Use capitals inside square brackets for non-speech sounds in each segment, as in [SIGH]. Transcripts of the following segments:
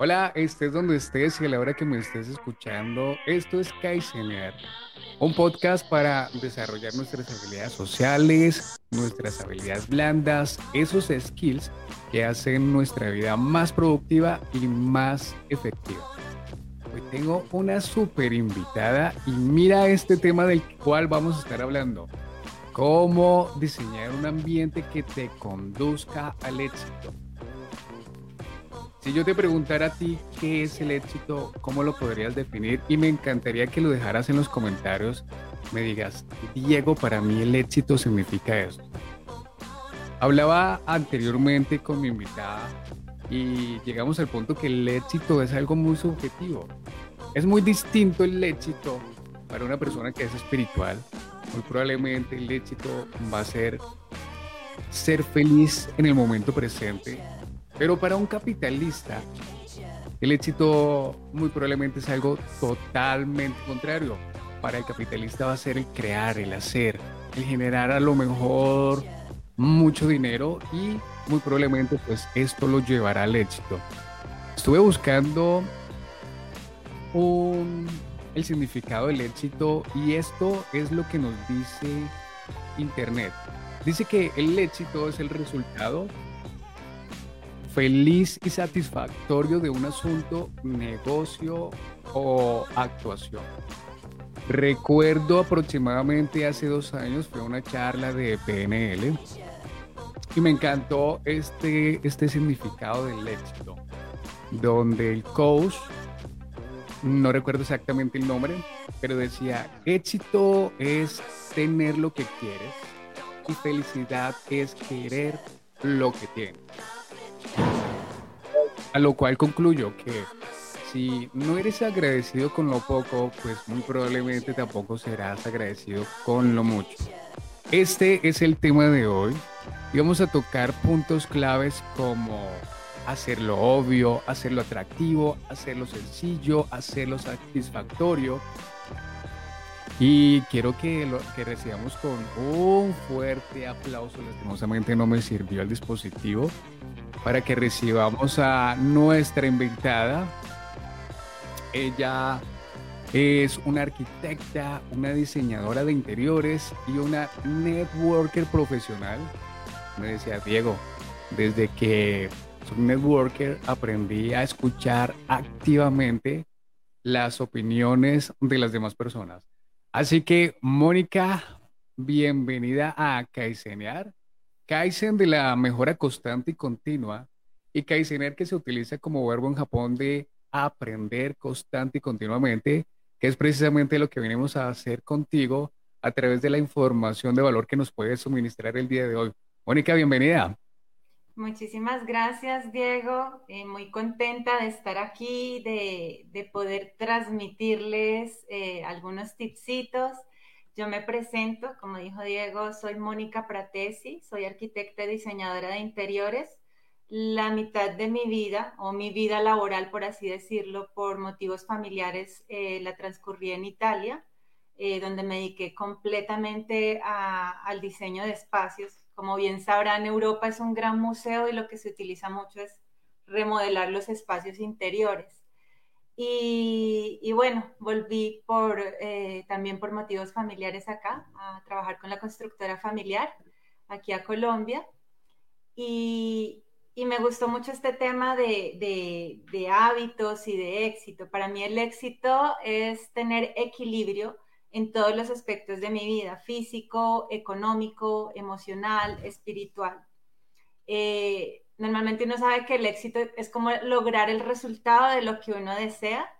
Hola, estés donde estés y a la hora que me estés escuchando, esto es Kaizener, un podcast para desarrollar nuestras habilidades sociales, nuestras habilidades blandas, esos skills que hacen nuestra vida más productiva y más efectiva. Hoy tengo una súper invitada y mira este tema del cual vamos a estar hablando. Cómo diseñar un ambiente que te conduzca al éxito. Si yo te preguntara a ti qué es el éxito, ¿cómo lo podrías definir? Y me encantaría que lo dejaras en los comentarios. Me digas, Diego, para mí el éxito significa esto. Hablaba anteriormente con mi invitada y llegamos al punto que el éxito es algo muy subjetivo. Es muy distinto el éxito para una persona que es espiritual. Muy probablemente el éxito va a ser ser feliz en el momento presente, pero para un capitalista, el éxito muy probablemente es algo totalmente contrario. Para el capitalista va a ser el crear, el hacer, el generar a lo mejor mucho dinero y muy probablemente pues esto lo llevará al éxito. Estuve buscando el significado del éxito y esto es lo que nos dice Internet. Dice que el éxito es el resultado feliz y satisfactorio de un asunto, negocio o actuación. Recuerdo aproximadamente hace dos años fue una charla de PNL y me encantó este, este significado del éxito, donde el coach, no recuerdo exactamente el nombre, pero decía, éxito es tener lo que quieres y felicidad es querer lo que tienes. A lo cual concluyo que si no eres agradecido con lo poco, pues muy probablemente tampoco serás agradecido con lo mucho. Este es el tema de hoy y vamos a tocar puntos claves como hacerlo obvio, hacerlo atractivo, hacerlo sencillo, hacerlo satisfactorio. Y quiero que, lo, que recibamos con un fuerte aplauso. Lastimosamente no me sirvió el dispositivo para que recibamos a nuestra invitada. Ella es una arquitecta, una diseñadora de interiores y una networker profesional. Me decía Diego, desde que soy networker aprendí a escuchar activamente las opiniones de las demás personas. Así que, Mónica, bienvenida a Kaizenear. Kaizen de la mejora constante y continua y Kaizener que se utiliza como verbo en Japón de aprender constante y continuamente, que es precisamente lo que venimos a hacer contigo a través de la información de valor que nos puedes suministrar el día de hoy. Mónica, bienvenida. Muchísimas gracias, Diego. Eh, muy contenta de estar aquí, de, de poder transmitirles eh, algunos tipsitos yo me presento, como dijo Diego, soy Mónica Pratesi, soy arquitecta y diseñadora de interiores. La mitad de mi vida, o mi vida laboral, por así decirlo, por motivos familiares, eh, la transcurrí en Italia, eh, donde me dediqué completamente al diseño de espacios. Como bien sabrán, Europa es un gran museo y lo que se utiliza mucho es remodelar los espacios interiores. Y, bueno, volví por, eh, también por motivos familiares acá, a trabajar con la constructora familiar, aquí a Colombia. Y, y me gustó mucho este tema de, de, de, hábitos y de éxito. Para mí el éxito es tener equilibrio en todos los aspectos de mi vida, físico, económico, emocional, espiritual. Eh, normalmente uno sabe que el éxito es como lograr el resultado de lo que uno desea,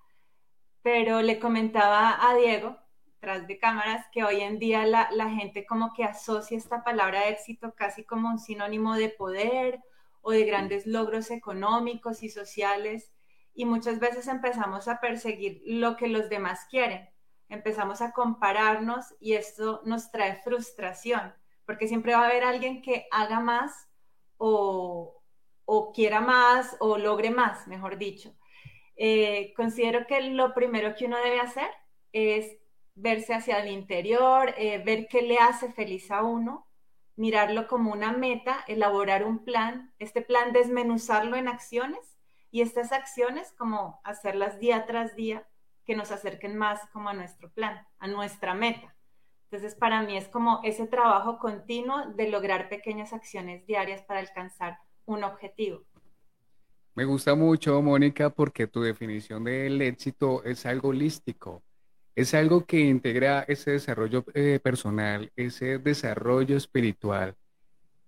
pero le comentaba a Diego, tras de cámaras, que hoy en día la, gente como que asocia esta palabra éxito casi como un sinónimo de poder o de grandes logros económicos y sociales, y muchas veces empezamos a perseguir lo que los demás quieren, empezamos a compararnos y esto nos trae frustración, porque siempre va a haber alguien que haga más o, o quiera más o logre más, mejor dicho. Eh, considero que lo primero que uno debe hacer es verse hacia el interior, eh, ver qué le hace feliz a uno, mirarlo como una meta, elaborar un plan, este plan desmenuzarlo en acciones y estas acciones como hacerlas día tras día que nos acerquen más como a nuestro plan, a nuestra meta. Entonces, para mí es como ese trabajo continuo de lograr pequeñas acciones diarias para alcanzar un objetivo. Me gusta mucho, Mónica, porque tu definición del éxito es algo holístico. Es algo que integra ese desarrollo eh, personal, ese desarrollo espiritual.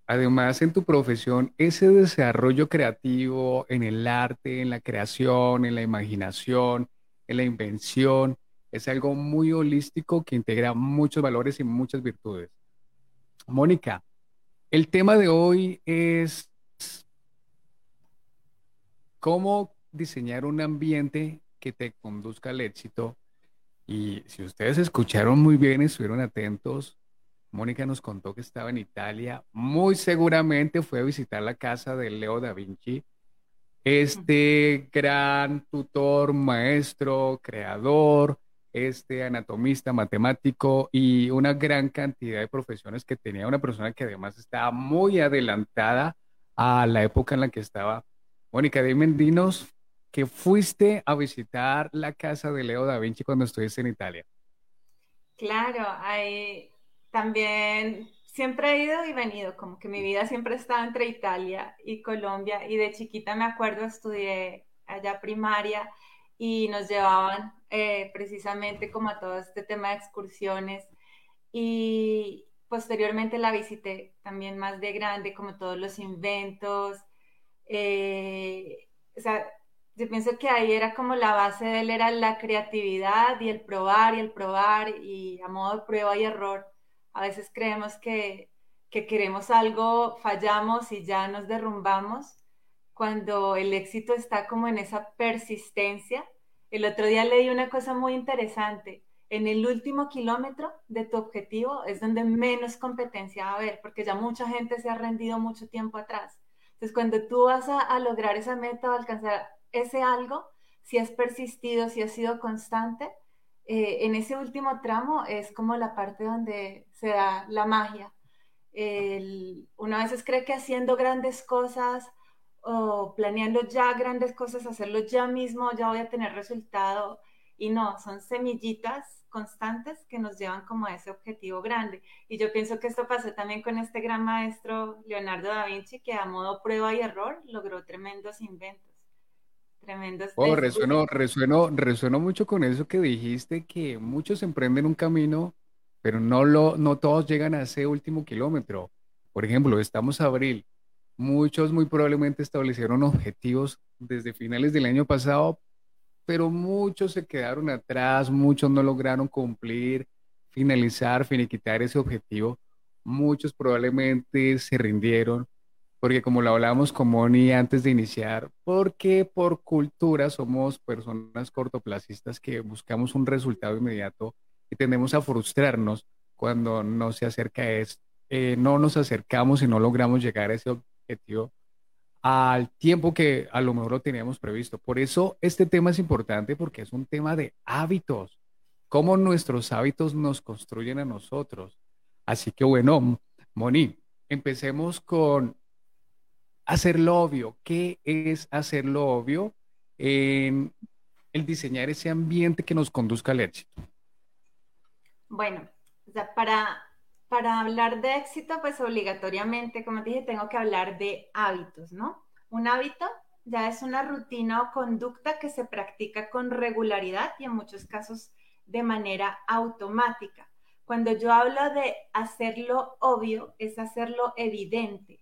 Además, en tu profesión, ese desarrollo creativo en el arte, en la creación, en la imaginación, la invención, es algo muy holístico que integra muchos valores y muchas virtudes. Mónica, el tema de hoy es cómo diseñar un ambiente que te conduzca al éxito. Y si ustedes escucharon muy bien, estuvieron atentos, Mónica nos contó que estaba en Italia, muy seguramente fue a visitar la casa de Leo da Vinci, este gran tutor, maestro, creador, este anatomista, matemático y una gran cantidad de profesiones que tenía una persona que además estaba muy adelantada a la época en la que estaba. Mónica, dime, dinos que fuiste a visitar la casa de Leo da Vinci cuando estuviste en Italia. Claro, hay también siempre he ido y venido, como que mi vida siempre ha estado entre Italia y Colombia y de chiquita me acuerdo estudié allá primaria y nos llevaban eh, precisamente como a todo este tema de excursiones y posteriormente la visité también más de grande, como todos los inventos. Eh, o sea, yo pienso que ahí era como la base de él, era la creatividad y el probar y el probar y a modo de prueba y error. A veces creemos que, que queremos algo, fallamos y ya nos derrumbamos cuando el éxito está como en esa persistencia. El otro día leí una cosa muy interesante. En el último kilómetro de tu objetivo es donde menos competencia va a haber, porque ya mucha gente se ha rendido mucho tiempo atrás. Entonces, cuando tú vas a, lograr esa meta o alcanzar ese algo, si has persistido, si has sido constante, eh, en ese último tramo es como la parte donde se da la magia. El, uno a veces cree que haciendo grandes cosas o planeando ya grandes cosas, hacerlo ya mismo, ya voy a tener resultado. Y no, son semillitas constantes que nos llevan como a ese objetivo grande. Y yo pienso que esto pasó también con este gran maestro Leonardo da Vinci, que a modo prueba y error logró tremendos inventos. Tremendos. Oh, resueno, resueno, resueno mucho con eso que dijiste, que muchos emprenden un camino, pero no, lo, no todos llegan a ese último kilómetro. Por ejemplo, estamos abril, Muchos muy probablemente establecieron objetivos desde finales del año pasado, pero muchos se quedaron atrás, muchos no lograron cumplir, finalizar, finiquitar ese objetivo. Muchos probablemente se rindieron, porque como lo hablábamos con Moni antes de iniciar, porque por cultura somos personas cortoplacistas que buscamos un resultado inmediato y tendemos a frustrarnos cuando no se acerca esto, eh, no nos acercamos y no logramos llegar a ese objetivo al tiempo que a lo mejor lo teníamos previsto. Por eso este tema es importante porque es un tema de hábitos, cómo nuestros hábitos nos construyen a nosotros. Así que bueno, Moni, empecemos con hacerlo obvio. ¿Qué es hacerlo obvio en el diseñar ese ambiente que nos conduzca al éxito? Bueno, para para hablar de éxito, pues obligatoriamente, como dije, tengo que hablar de hábitos, ¿no? Un hábito ya es una rutina o conducta que se practica con regularidad y en muchos casos de manera automática. Cuando yo hablo de hacerlo obvio, es hacerlo evidente.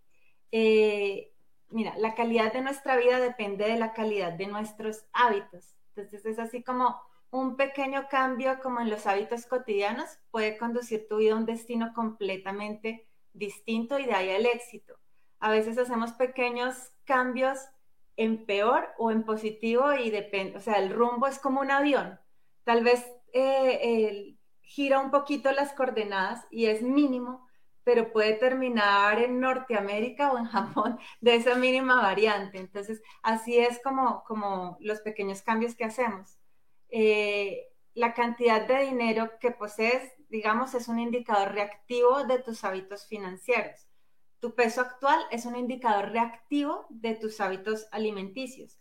Eh, mira, la calidad de nuestra vida depende de la calidad de nuestros hábitos. Entonces es así como un pequeño cambio como en los hábitos cotidianos puede conducir tu vida a un destino completamente distinto y de ahí el éxito. A veces hacemos pequeños cambios en peor o en positivo y depende, o sea, el rumbo es como un avión. Tal vez eh, gira un poquito las coordenadas y es mínimo, pero puede terminar en Norteamérica o en Japón [LAUGHS] de esa mínima variante. Entonces, así es como, como los pequeños cambios que hacemos. Eh, la cantidad de dinero que posees, digamos, es un indicador reactivo de tus hábitos financieros. Tu peso actual es un indicador reactivo de tus hábitos alimenticios.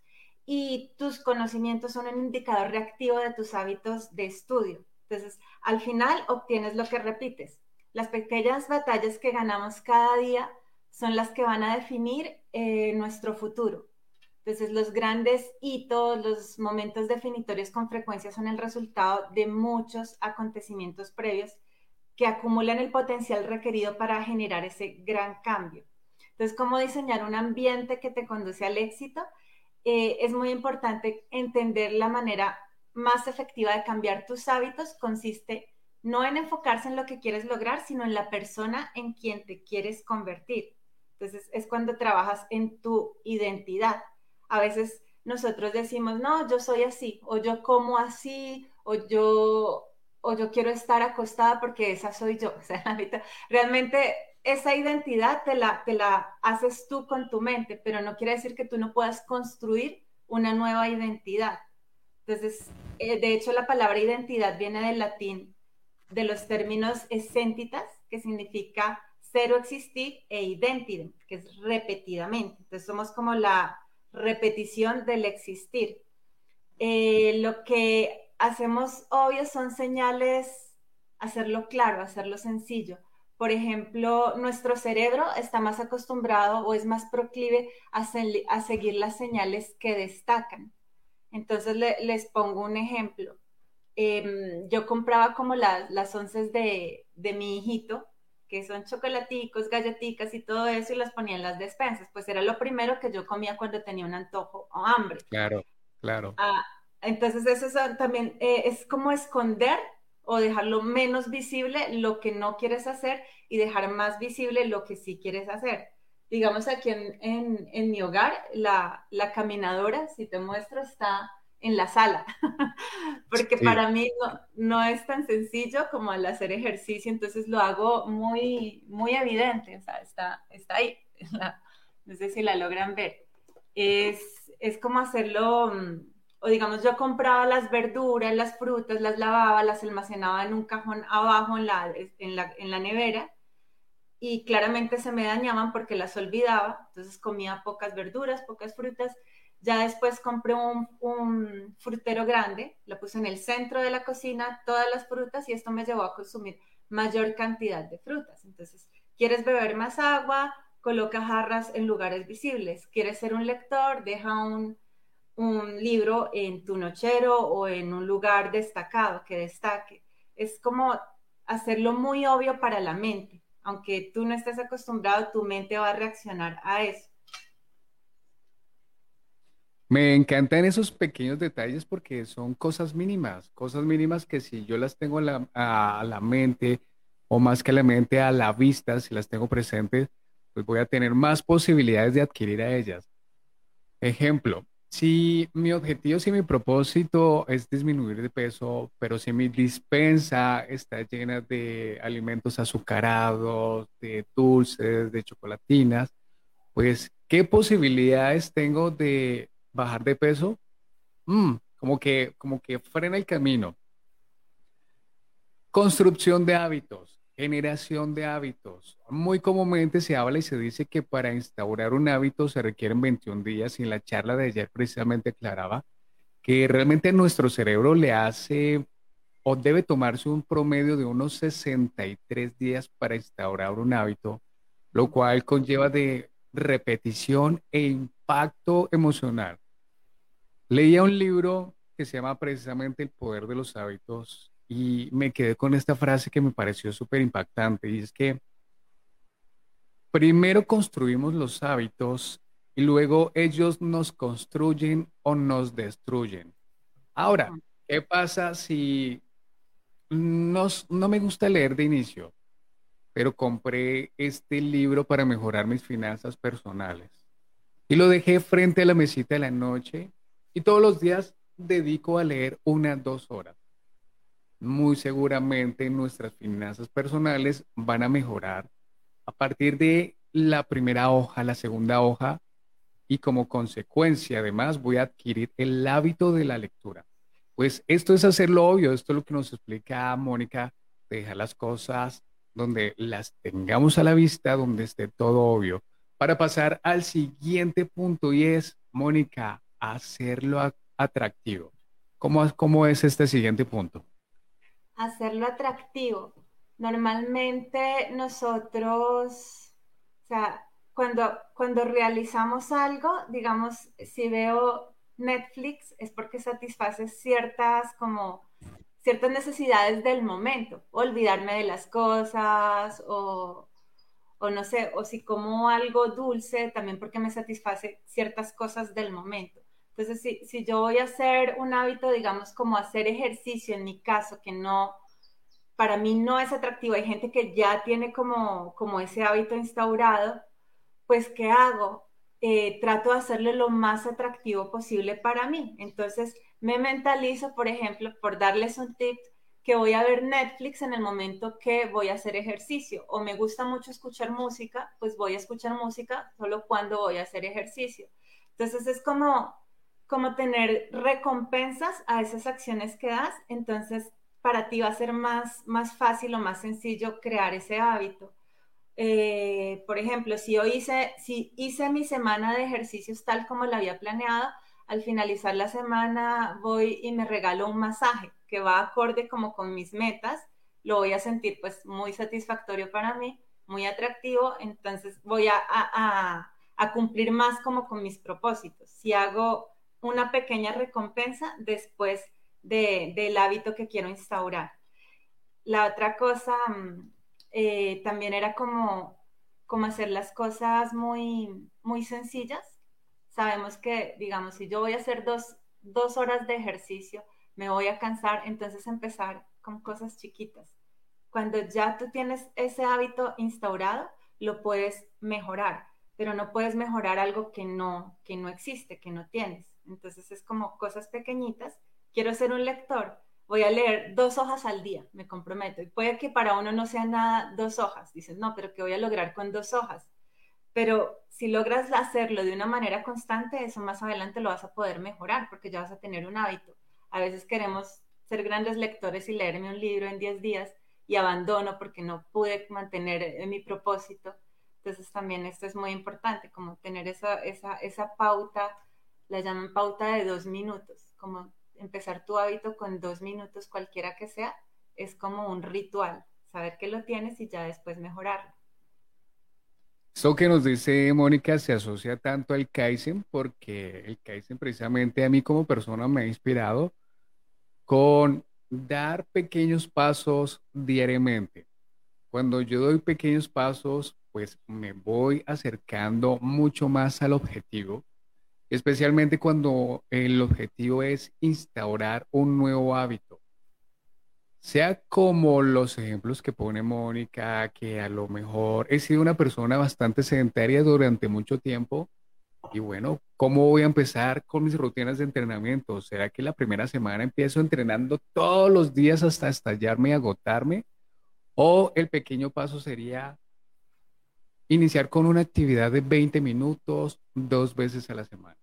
y tus conocimientos son un indicador reactivo de tus hábitos de estudio. Entonces, al final obtienes lo que repites. Las pequeñas batallas que ganamos cada día son las que van a definir eh, nuestro futuro. Entonces, los grandes hitos, los momentos definitorios con frecuencia son el resultado de muchos acontecimientos previos que acumulan el potencial requerido para generar ese gran cambio. Entonces, cómo diseñar un ambiente que te conduce al éxito, eh, es muy importante entender la manera más efectiva de cambiar tus hábitos consiste no en enfocarse en lo que quieres lograr, sino en la persona en quien te quieres convertir. Entonces es cuando trabajas en tu identidad. A veces nosotros decimos, no, yo soy así, o yo como así, o yo, o yo quiero estar acostada porque esa soy yo. [LAUGHS] O sea, realmente esa identidad te la, te la haces tú con tu mente, pero no quiere decir que tú no puedas construir una nueva identidad. Entonces, eh, de hecho, la palabra identidad viene del latín, de los términos escéntitas, que significa cero existir, e identidad, que es repetidamente. Entonces, somos como la repetición del existir. Eh, lo que hacemos obvio son señales, hacerlo claro, hacerlo sencillo. Por ejemplo, nuestro cerebro está más acostumbrado o es más proclive a seguir las señales que destacan. Entonces les pongo un ejemplo. Em, yo compraba como las onces de, mi hijito, que son chocolaticos, galletitas y todo eso, y las ponía en las despensas. Pues era lo primero que yo comía cuando tenía un antojo o hambre. Claro, claro. Ah, entonces eso también eh, es como esconder o dejarlo menos visible lo que no quieres hacer y dejar más visible lo que sí quieres hacer digamos aquí en, en, mi hogar, la, la, caminadora, si te muestro, está en la sala, [LAUGHS] porque para mí no, no, es tan sencillo como al hacer ejercicio, entonces lo hago muy, muy evidente, o sea, está, está ahí, [LAUGHS] no sé si la logran ver. Es, es como hacerlo, mm, o digamos, yo compraba las verduras, las frutas, las lavaba, las almacenaba en un cajón abajo en la, en la, en la nevera, y claramente se me dañaban porque las olvidaba, entonces comía pocas verduras, pocas frutas. Ya después compré un, frutero grande, lo puse en el centro de la cocina, todas las frutas y esto me llevó a consumir mayor cantidad de frutas. Entonces, ¿quieres beber más agua? Coloca jarras en lugares visibles. ¿Quieres ser un lector? Deja un, un libro en tu nochero o en un lugar destacado que destaque. Es como hacerlo muy obvio para la mente aunque tú no estés acostumbrado, tu mente va a reaccionar a eso. Me encantan esos pequeños detalles porque son cosas mínimas, cosas mínimas que si yo las tengo a la, mente o más que a la mente a la vista, si las tengo presentes, pues voy a tener más posibilidades de adquirir a ellas. Ejemplo, si mi objetivo, si mi propósito es disminuir de peso, pero si mi dispensa está llena de alimentos azucarados, de dulces, de chocolatinas, pues, ¿qué posibilidades tengo de bajar de peso? Mm, como que, como que frena el camino. Construcción de hábitos. Generación de hábitos. Muy comúnmente se habla y se dice que para instaurar un hábito se requieren 21 días y en la charla de ayer precisamente aclaraba que realmente nuestro cerebro le hace o debe tomarse un promedio de unos 63 días para instaurar un hábito, lo cual conlleva de repetición e impacto emocional. Leía un libro que se llama precisamente El poder de los hábitos y me quedé con esta frase que me pareció súper impactante y es que primero construimos los hábitos y luego ellos nos construyen o nos destruyen. Ahora, ¿qué pasa si nos, no me gusta leer de inicio, pero compré este libro para mejorar mis finanzas personales y lo dejé frente a la mesita de la noche y todos los días dedico a leer unas dos horas? muy seguramente nuestras finanzas personales van a mejorar a partir de la primera hoja, la segunda hoja, y como consecuencia además voy a adquirir el hábito de la lectura. Pues esto es hacerlo obvio, esto es lo que nos explica Mónica, dejar las cosas donde las tengamos a la vista, donde esté todo obvio. Para pasar al siguiente punto y es, Mónica, hacerlo atractivo. ¿Cómo, ¿Cómo es este siguiente punto? Hacerlo atractivo. Normalmente nosotros, o sea, cuando, cuando realizamos algo, digamos, si veo Netflix es porque satisface ciertas como ciertas necesidades del momento, olvidarme de las cosas o, no sé, o si como algo dulce, también porque me satisface ciertas cosas del momento. Entonces, si, si yo voy a hacer un hábito, digamos, como hacer ejercicio, en mi caso, que no, para mí no es atractivo, hay gente que ya tiene como, como ese hábito instaurado, pues, ¿qué hago? Eh, trato de hacerle lo más atractivo posible para mí. Entonces, me mentalizo, por ejemplo, por darles un tip, que voy a ver Netflix en el momento que voy a hacer ejercicio o me gusta mucho escuchar música, pues voy a escuchar música solo cuando voy a hacer ejercicio. Entonces es como, como tener recompensas a esas acciones que das, entonces para ti va a ser más, más fácil o más sencillo crear ese hábito. Eh, por ejemplo, si yo hice, si hice mi semana de ejercicios tal como la había planeado, al finalizar la semana voy y me regalo un masaje que va acorde como con mis metas, lo voy a sentir pues muy satisfactorio para mí, muy atractivo, entonces voy a, a cumplir más como con mis propósitos. Si hago una pequeña recompensa después de, del hábito que quiero instaurar. La otra cosa mm, eh, también era como, como hacer las cosas muy, muy sencillas. Sabemos que, digamos, si yo voy a hacer dos, dos horas de ejercicio, me voy a cansar, entonces empezar con cosas chiquitas. Cuando ya tú tienes ese hábito instaurado, lo puedes mejorar, pero no puedes mejorar algo que no, que no existe, que no tienes. Entonces es como cosas pequeñitas. Quiero ser un lector, voy a leer dos hojas al día, me comprometo. Y puede que para uno no sea nada dos hojas. Dices, no, pero ¿qué voy a lograr con dos hojas? Pero si logras hacerlo de una manera constante, eso más adelante lo vas a poder mejorar porque ya vas a tener un hábito. A veces queremos ser grandes lectores y leerme un libro en 10 días y abandono porque no pude mantener eh, mi propósito. Entonces también esto es muy importante, como tener esa, esa, esa pauta, la llaman pauta de dos minutos, como empezar tu hábito con dos minutos, cualquiera que sea, es como un ritual, saber que lo tienes y ya después mejorarlo. Esto que nos dice Mónica se asocia tanto al Kaizen porque el Kaizen precisamente a mí como persona me ha inspirado con dar pequeños pasos diariamente. Cuando yo doy pequeños pasos, pues me voy acercando mucho más al objetivo especialmente cuando el objetivo es instaurar un nuevo hábito. Sea como los ejemplos que pone Mónica, que a lo mejor he sido una persona bastante sedentaria durante mucho tiempo. Y bueno, ¿cómo voy a empezar con mis rutinas de entrenamiento? ¿Será que la primera semana empiezo entrenando todos los días hasta estallarme y agotarme? ¿O el pequeño paso sería iniciar con una actividad de 20 minutos dos veces a la semana?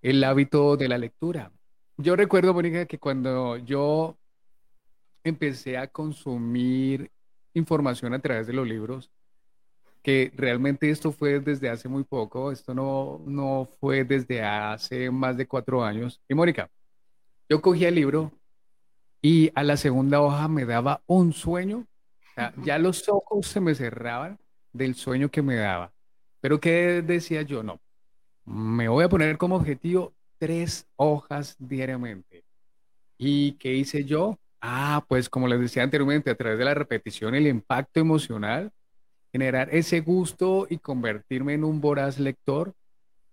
el hábito de la lectura. Yo recuerdo, Mónica, que cuando yo empecé a consumir información a través de los libros, que realmente esto fue desde hace muy poco, esto no, no fue desde hace más de cuatro años. Y Mónica, yo cogía el libro y a la segunda hoja me daba un sueño, ya los ojos se me cerraban del sueño que me daba. Pero ¿qué decía yo? No, me voy a poner como objetivo tres hojas diariamente. ¿Y qué hice yo? Ah, pues como les decía anteriormente, a través de la repetición, el impacto emocional, generar ese gusto y convertirme en un voraz lector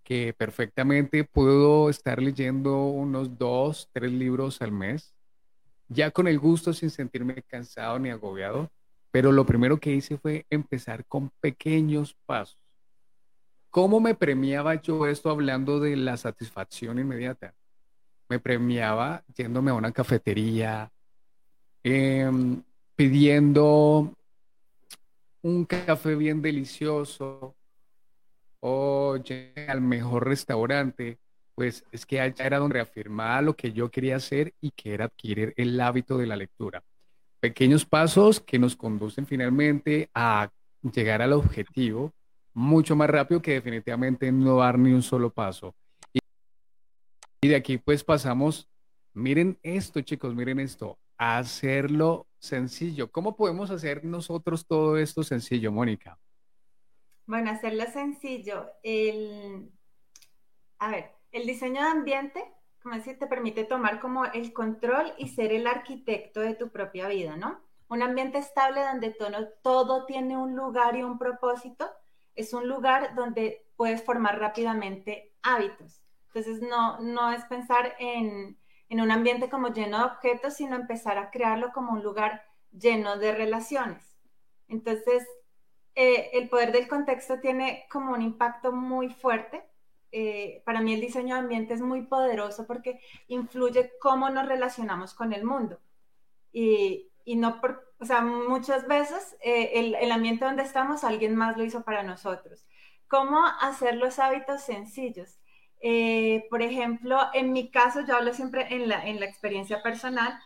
que perfectamente puedo estar leyendo unos dos, tres libros al mes, ya con el gusto sin sentirme cansado ni agobiado. Pero lo primero que hice fue empezar con pequeños pasos. ¿Cómo me premiaba yo esto hablando de la satisfacción inmediata? Me premiaba yéndome a una cafetería, em, pidiendo un café bien delicioso o al mejor restaurante, pues es que allá era donde reafirmaba lo que yo quería hacer y que era adquirir el hábito de la lectura. Pequeños pasos que nos conducen finalmente a llegar al objetivo mucho más rápido que definitivamente no dar ni un solo paso. Y de aquí pues pasamos, miren esto chicos, miren esto, hacerlo sencillo. ¿Cómo podemos hacer nosotros todo esto sencillo, Mónica? Bueno, hacerlo sencillo. El, a ver, el diseño de ambiente, como decir, te permite tomar como el control y ser el arquitecto de tu propia vida, ¿no? Un ambiente estable donde todo, todo tiene un lugar y un propósito, es un lugar donde puedes formar rápidamente hábitos. Entonces, no, no es pensar en, en un ambiente como lleno de objetos, sino empezar a crearlo como un lugar lleno de relaciones. Entonces, eh, el poder del contexto tiene como un impacto muy fuerte. Eh, para mí el diseño de ambiente es muy poderoso porque influye cómo nos relacionamos con el mundo. Y, y no por, o sea, muchas veces eh, el, el, ambiente donde estamos alguien más lo hizo para nosotros. ¿Cómo hacer los hábitos sencillos? Eh, por ejemplo, en mi caso, yo hablo siempre en la, en la experiencia personal,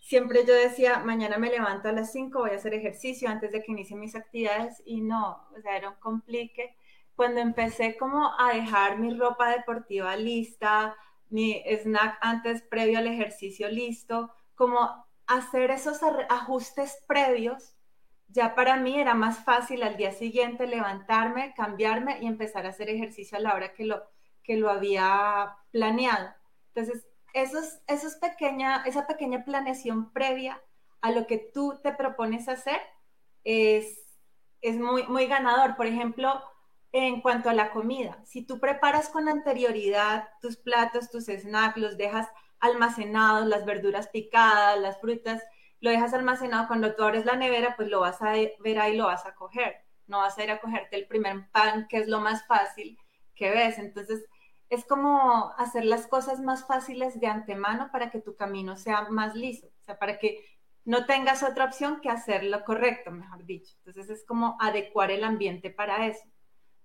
siempre yo decía, mañana me levanto a las 5, voy a hacer ejercicio antes de que inicie mis actividades y no, o sea, era un complique. Cuando empecé como a dejar mi ropa deportiva lista, mi snack antes previo al ejercicio listo, como hacer esos ajustes previos, ya para mí era más fácil al día siguiente levantarme, cambiarme y empezar a hacer ejercicio a la hora que lo, que lo había planeado. Entonces, esos, esos pequeña, esa pequeña planeación previa a lo que tú te propones hacer es, es muy, muy ganador. Por ejemplo, en cuanto a la comida, si tú preparas con anterioridad tus platos, tus snacks, los dejas almacenados, las verduras picadas, las frutas, lo dejas almacenado, cuando tú abres la nevera, pues lo vas a ver ahí, lo vas a coger. No vas a ir a cogerte el primer pan, que es lo más fácil que ves. Entonces, es como hacer las cosas más fáciles de antemano para que tu camino sea más liso, o sea, para que no tengas otra opción que hacer lo correcto, mejor dicho. Entonces es como adecuar el ambiente para eso.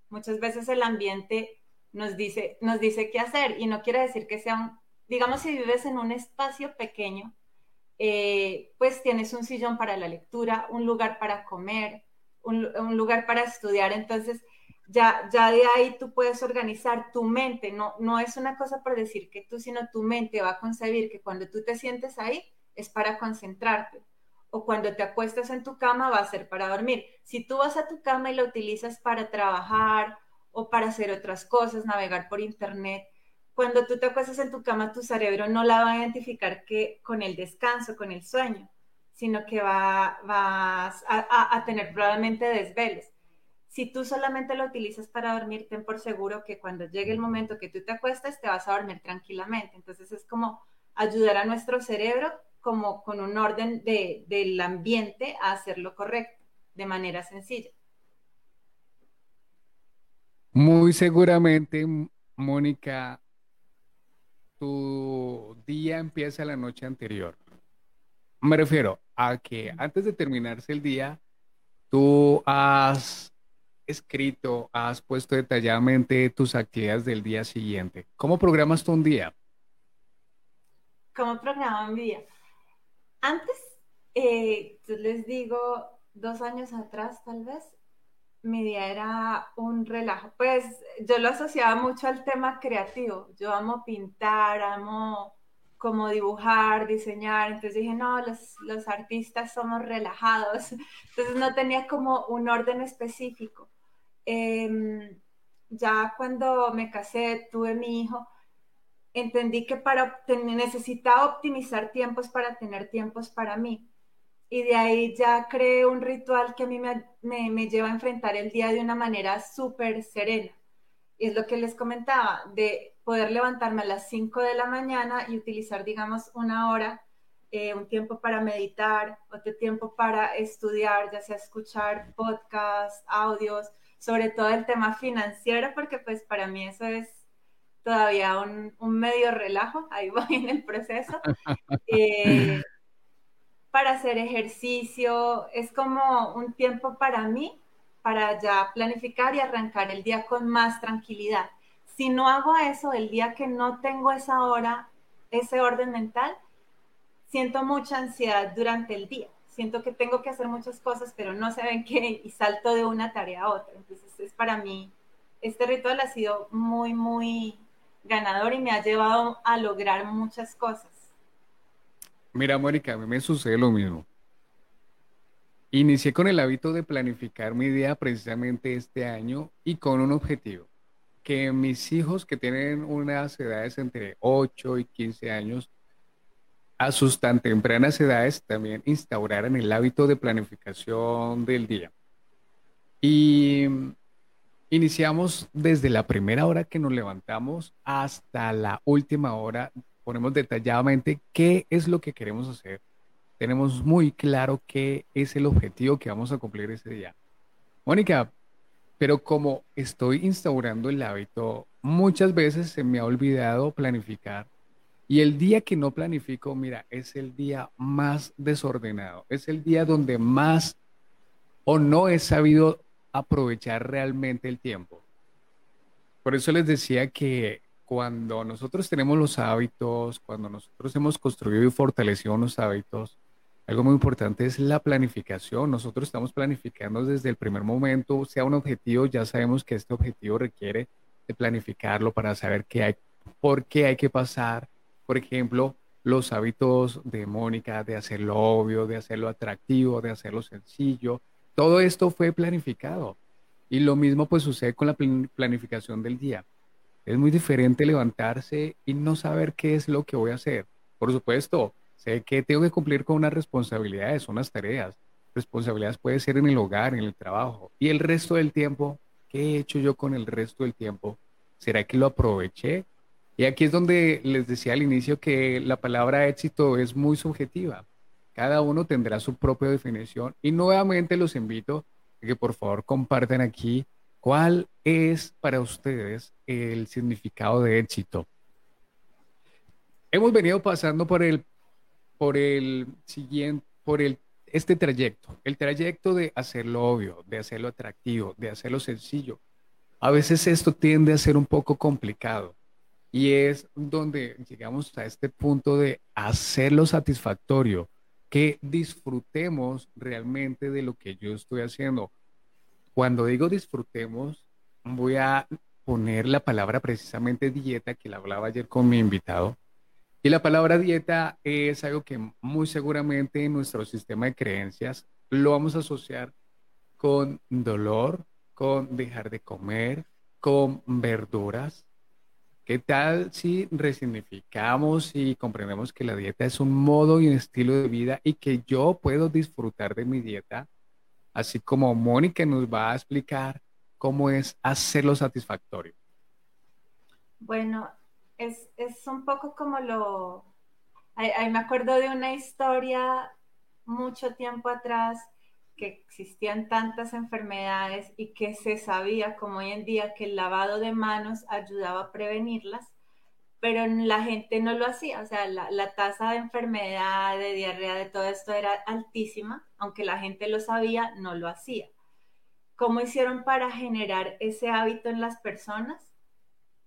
Muchas veces el ambiente nos dice, nos dice qué hacer y no quiere decir que sea un, digamos, si vives en un espacio pequeño, eh, pues tienes un sillón para la lectura, un lugar para comer, un, un lugar para estudiar, entonces ya, ya de ahí tú puedes organizar tu mente, no, no es una cosa por decir que tú, sino tu mente va a concebir que cuando tú te sientes ahí es para concentrarte o cuando te acuestas en tu cama va a ser para dormir. Si tú vas a tu cama y la utilizas para trabajar o para hacer otras cosas, navegar por internet, cuando tú te acuestas en tu cama, tu cerebro no la va a identificar que con el descanso, con el sueño, sino que va, a, a tener probablemente desvelos si tú solamente lo utilizas para dormir, ten por seguro que cuando llegue el momento que tú te acuestes, te vas a dormir tranquilamente. Entonces es como ayudar a nuestro cerebro como con un orden de, del ambiente a hacerlo correcto, de manera sencilla. Muy seguramente, Mónica, tu día empieza la noche anterior. Me refiero a que antes de terminarse el día, tú has escrito, has puesto detalladamente tus actividades del día siguiente. ¿Cómo programas tú un día? ¿Cómo programo un día? Antes, eh, les digo, dos años atrás tal vez, mi día era un relajo. Pues yo lo asociaba mucho al tema creativo. Yo amo pintar, amo como dibujar, diseñar. Entonces dije, no, los, los artistas somos relajados. [LAUGHS] Entonces no tenía como un orden específico. Em, ya cuando me casé, tuve mi hijo, entendí que para necesitaba optimizar tiempos para tener tiempos para mí. Y de ahí ya creé un ritual que a mí me, me, lleva a enfrentar el día de una manera súper serena. Y es lo que les comentaba, de poder levantarme a las 5 de la mañana y utilizar, digamos, una hora, eh, un tiempo para meditar, otro tiempo para estudiar, ya sea escuchar podcasts, audios, sobre todo el tema financiero, porque pues para mí eso es todavía un, medio relajo, [LAUGHS] ahí voy en el proceso. Eh, para hacer ejercicio, es como un tiempo para mí, para ya planificar y arrancar el día con más tranquilidad. Si no hago eso, el día que no tengo esa hora, ese orden mental, siento mucha ansiedad durante el día siento que tengo que hacer muchas cosas, pero no se ven qué y salto de una tarea a otra. Entonces, es para mí, este ritual ha sido muy, muy ganador y me ha llevado a lograr muchas cosas. Mira, Mónica, a mí me sucede lo mismo. Inicié con el hábito de planificar mi día precisamente este año y con un objetivo, que mis hijos que tienen unas edades entre 8 y 15 años, a sus tan tempranas edades también instauraran el hábito de planificación del día. Y iniciamos desde la primera hora que nos levantamos hasta la última hora, ponemos detalladamente qué es lo que queremos hacer tenemos muy claro qué es el objetivo que vamos a cumplir ese día. Mónica, pero como estoy instaurando el hábito, muchas veces se me ha olvidado planificar. Y el día que no planifico, mira, es el día más desordenado. Es el día donde más o no he sabido aprovechar realmente el tiempo. Por eso les decía que cuando nosotros tenemos los hábitos, cuando nosotros hemos construido y fortalecido unos hábitos, algo muy importante es la planificación. Nosotros estamos planificando desde el primer momento, sea un objetivo, ya sabemos que este objetivo requiere de planificarlo para saber qué hay, por qué hay que pasar. Por ejemplo, los hábitos de Mónica, de hacerlo obvio, de hacerlo atractivo, de hacerlo sencillo. Todo esto fue planificado. Y lo mismo pues sucede con la planificación del día. Es muy diferente levantarse y no saber qué es lo que voy a hacer. Por supuesto, Sé que tengo que cumplir con unas responsabilidades, unas tareas. Responsabilidades puede ser en el hogar, en el trabajo. Y el resto del tiempo, ¿qué he hecho yo con el resto del tiempo? ¿Será que lo aproveché? Y aquí es donde les decía al inicio que la palabra éxito es muy subjetiva. Cada uno tendrá su propia definición. Y nuevamente los invito a que por favor compartan aquí cuál es para ustedes el significado de éxito. Hemos venido pasando por el por el siguiente, por el, este trayecto, el trayecto de hacerlo obvio, de hacerlo atractivo, de hacerlo sencillo. A veces esto tiende a ser un poco complicado y es donde llegamos a este punto de hacerlo satisfactorio, que disfrutemos realmente de lo que yo estoy haciendo. Cuando digo disfrutemos, voy a poner la palabra precisamente dieta, que la hablaba ayer con mi invitado, y la palabra dieta es algo que muy seguramente en nuestro sistema de creencias lo vamos a asociar con dolor, con dejar de comer, con verduras. ¿Qué tal si resignificamos y comprendemos que la dieta es un modo y un estilo de vida y que yo puedo disfrutar de mi dieta? Así como Mónica nos va a explicar cómo es hacerlo satisfactorio. Bueno, es, es un poco como lo... Ahí, me acuerdo de una historia mucho tiempo atrás que existían tantas enfermedades y que se sabía, como hoy en día, que el lavado de manos ayudaba a prevenirlas, pero la gente no lo hacía. O sea, la, tasa de enfermedad, de diarrea, de todo esto era altísima, aunque la gente lo sabía, no lo hacía. ¿Cómo hicieron para generar ese hábito en las personas?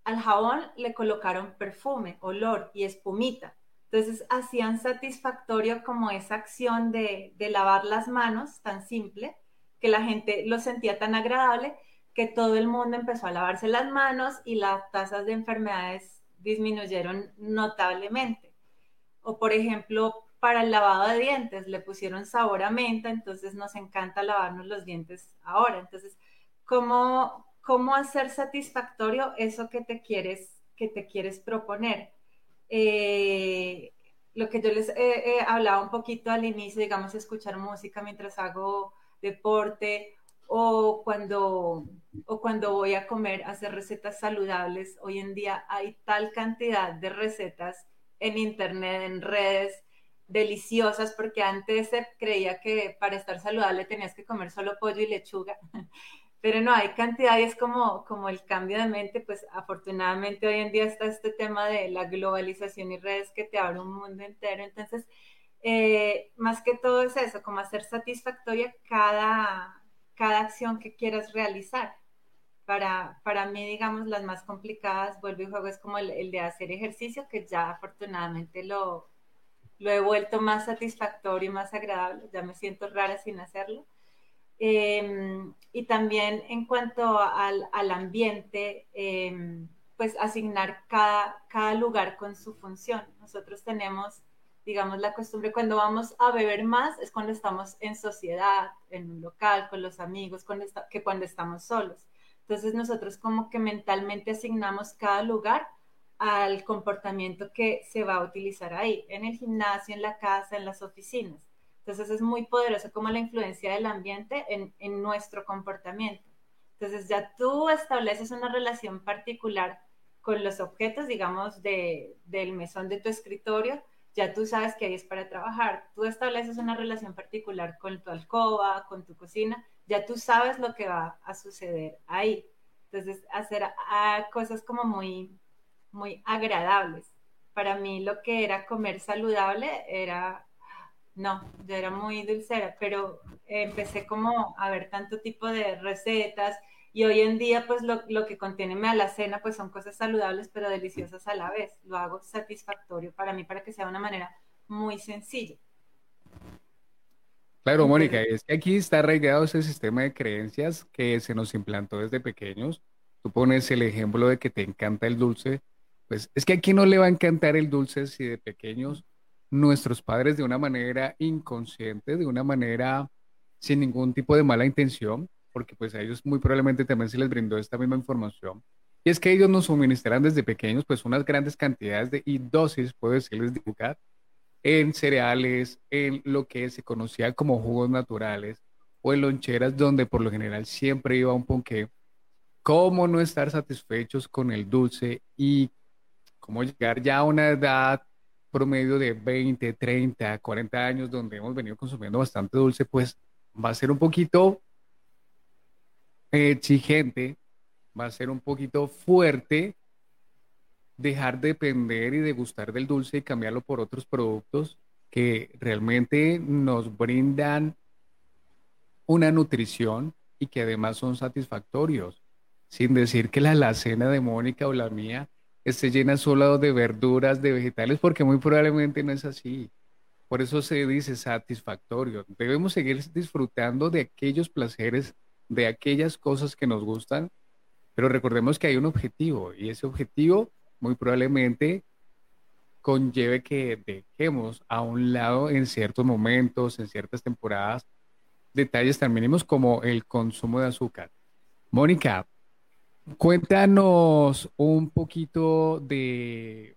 al jabón le colocaron perfume, olor y espumita. Entonces hacían satisfactorio como esa acción de, lavar las manos tan simple que la gente lo sentía tan agradable que todo el mundo empezó a lavarse las manos y las tasas de enfermedades disminuyeron notablemente. O por ejemplo, para el lavado de dientes le pusieron sabor a menta, entonces nos encanta lavarnos los dientes ahora. Entonces, ¿cómo, cómo hacer satisfactorio eso que te quieres, que te quieres proponer. Eh, lo que yo les he hablado un poquito al inicio, digamos, escuchar música mientras hago deporte o cuando, o cuando voy a comer, hacer recetas saludables. Hoy en día hay tal cantidad de recetas en internet, en redes, deliciosas, porque antes se creía que para estar saludable tenías que comer solo pollo y lechuga. [LAUGHS] pero no, hay cantidad y es como, como el cambio de mente, pues afortunadamente hoy en día está este tema de la globalización y redes que te abre un mundo entero, entonces eh, más que todo es eso, como hacer satisfactoria cada, cada acción que quieras realizar. Para, para mí, digamos, las más complicadas, vuelvo y juego, es como el, el de hacer ejercicio, que ya afortunadamente lo, lo he vuelto más satisfactorio y más agradable, ya me siento rara sin hacerlo Em, y también en cuanto al, ambiente, em, pues asignar cada, cada lugar con su función. Nosotros tenemos, digamos, la costumbre cuando vamos a beber más es cuando estamos en sociedad, en un local, con los amigos, que cuando estamos solos. Entonces nosotros como que mentalmente asignamos cada lugar al comportamiento que se va a utilizar ahí, en el gimnasio, en la casa, en las oficinas. Entonces es muy poderoso como la influencia del ambiente en, nuestro comportamiento. Entonces ya tú estableces una relación particular con los objetos, digamos, de, del mesón de tu escritorio, ya tú sabes que ahí es para trabajar. Tú estableces una relación particular con tu alcoba, con tu cocina, ya tú sabes lo que va a suceder ahí. Entonces, hacer cosas como muy muy agradables. Para mí lo que era comer saludable era, no, yo era muy dulcera, pero empecé como a ver tanto tipo de recetas y hoy en día pues lo, lo que contiene mi alacena pues son cosas saludables pero deliciosas a la vez. Lo hago satisfactorio para mí para que sea una manera muy sencilla. Claro, Mónica, es que aquí está arraigado ese sistema de creencias que se nos implantó desde pequeños. Tú pones el ejemplo de que te encanta el dulce, pues es que a quién no le va a encantar el dulce si de pequeños nuestros padres de una manera inconsciente, de una manera sin ningún tipo de mala intención, porque pues a ellos muy probablemente también se les brindó esta misma información, y es que ellos nos suministran desde pequeños pues unas grandes cantidades de y dosis, puedo decirles, de azúcar en cereales, en lo que se conocía como jugos naturales o en loncheras donde por lo general siempre iba un ponqué. ¿Cómo no estar satisfechos con el dulce y cómo llegar ya a una edad promedio de 20, 30, 40 años donde hemos venido consumiendo bastante dulce, pues va a ser un poquito exigente, va a ser un poquito fuerte dejar de depender y de gustar del dulce y cambiarlo por otros productos que realmente nos brindan una nutrición y que además son satisfactorios. Sin decir que la alacena de Mónica o la mía esté llena solo de verduras, de vegetales, porque muy probablemente no es así. Por eso se dice satisfactorio. Debemos seguir disfrutando de aquellos placeres, de aquellas cosas que nos gustan, pero recordemos que hay un objetivo y ese objetivo muy probablemente conlleve que dejemos a un lado en ciertos momentos, en ciertas temporadas, detalles tan mínimos como el consumo de azúcar. Mónica, Cuéntanos un poquito de,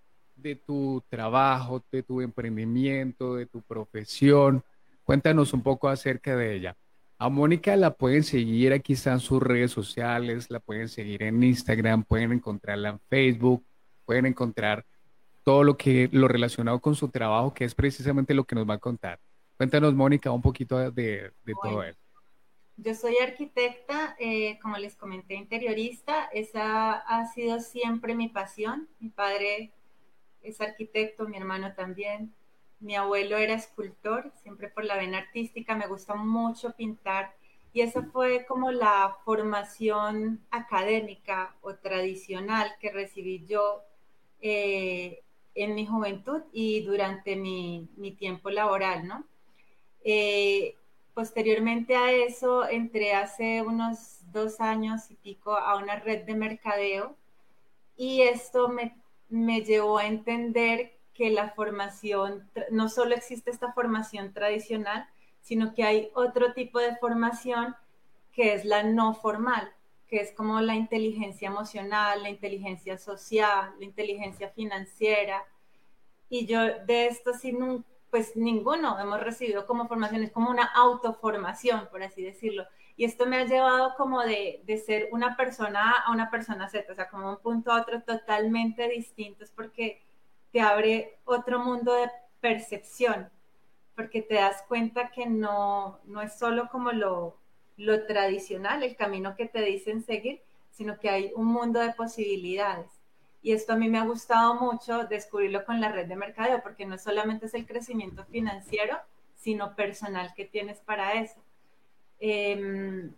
tu trabajo, de tu emprendimiento, de tu profesión. Cuéntanos un poco acerca de ella. A Mónica la pueden seguir, aquí están sus redes sociales, la pueden seguir en Instagram, pueden encontrarla en Facebook, pueden encontrar todo lo que lo relacionado con su trabajo, que es precisamente lo que nos va a contar. Cuéntanos, Mónica, un poquito de, todo eso. Yo soy arquitecta, eh, como les comenté, interiorista. Esa ha sido siempre mi pasión. Mi padre es arquitecto, mi hermano también. Mi abuelo era escultor, siempre por la vena artística. Me gusta mucho pintar. Y esa fue como la formación académica o tradicional que recibí yo eh, en mi juventud y durante mi, mi tiempo laboral, ¿no? Eh, Posteriormente a eso, entré hace unos dos años y pico a una red de mercadeo y esto me, me llevó a entender que la formación, no solo existe esta formación tradicional, sino que hay otro tipo de formación que es la no formal, que es como la inteligencia emocional, la inteligencia social, la inteligencia financiera. Y yo de esto sí nunca pues ninguno hemos recibido como formación, es como una autoformación, por así decirlo. Y esto me ha llevado como de, de ser una persona A a una persona Z, o sea, como un punto a otro totalmente distinto, es porque te abre otro mundo de percepción, porque te das cuenta que no, no es solo como lo, lo tradicional, el camino que te dicen seguir, sino que hay un mundo de posibilidades. Y esto a mí me ha gustado mucho descubrirlo con la red de mercadeo, porque no solamente es el crecimiento financiero, sino personal que tienes para eso. Em,